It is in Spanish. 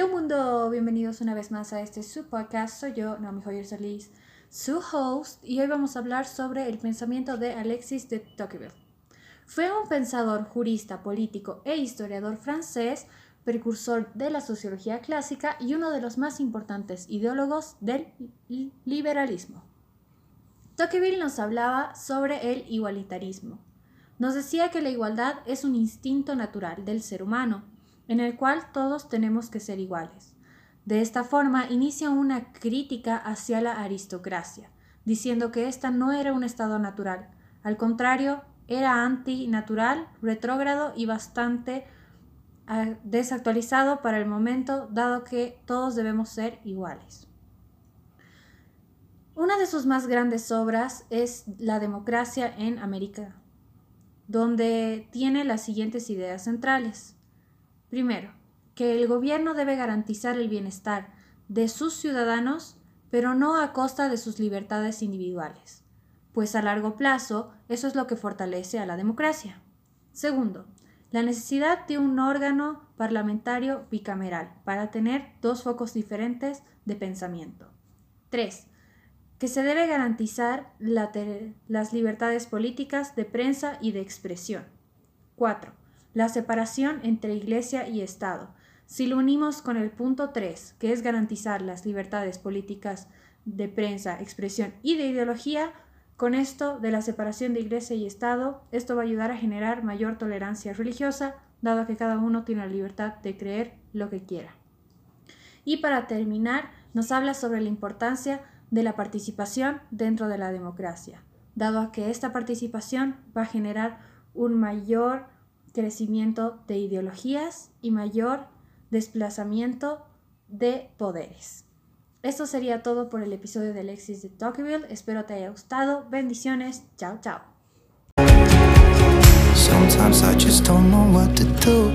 Hello mundo, bienvenidos una vez más a este su podcast. Soy yo, Naomi Joyer Solís, su host, y hoy vamos a hablar sobre el pensamiento de Alexis de Tocqueville. Fue un pensador, jurista, político e historiador francés, precursor de la sociología clásica y uno de los más importantes ideólogos del liberalismo. Tocqueville nos hablaba sobre el igualitarismo. Nos decía que la igualdad es un instinto natural del ser humano en el cual todos tenemos que ser iguales. De esta forma inicia una crítica hacia la aristocracia, diciendo que ésta no era un estado natural, al contrario, era antinatural, retrógrado y bastante ah, desactualizado para el momento, dado que todos debemos ser iguales. Una de sus más grandes obras es La democracia en América, donde tiene las siguientes ideas centrales. Primero, que el gobierno debe garantizar el bienestar de sus ciudadanos, pero no a costa de sus libertades individuales, pues a largo plazo eso es lo que fortalece a la democracia. Segundo, la necesidad de un órgano parlamentario bicameral para tener dos focos diferentes de pensamiento. Tres, que se debe garantizar las libertades políticas de prensa y de expresión. Cuatro, la separación entre Iglesia y Estado. Si lo unimos con el punto 3, que es garantizar las libertades políticas de prensa, expresión y de ideología, con esto de la separación de Iglesia y Estado, esto va a ayudar a generar mayor tolerancia religiosa, dado que cada uno tiene la libertad de creer lo que quiera. Y para terminar, nos habla sobre la importancia de la participación dentro de la democracia, dado que esta participación va a generar un mayor crecimiento de ideologías y mayor desplazamiento de poderes. Esto sería todo por el episodio de Alexis de Tocqueville. Espero te haya gustado. Bendiciones. Chao, chao. Sometimes I just don't know what to do.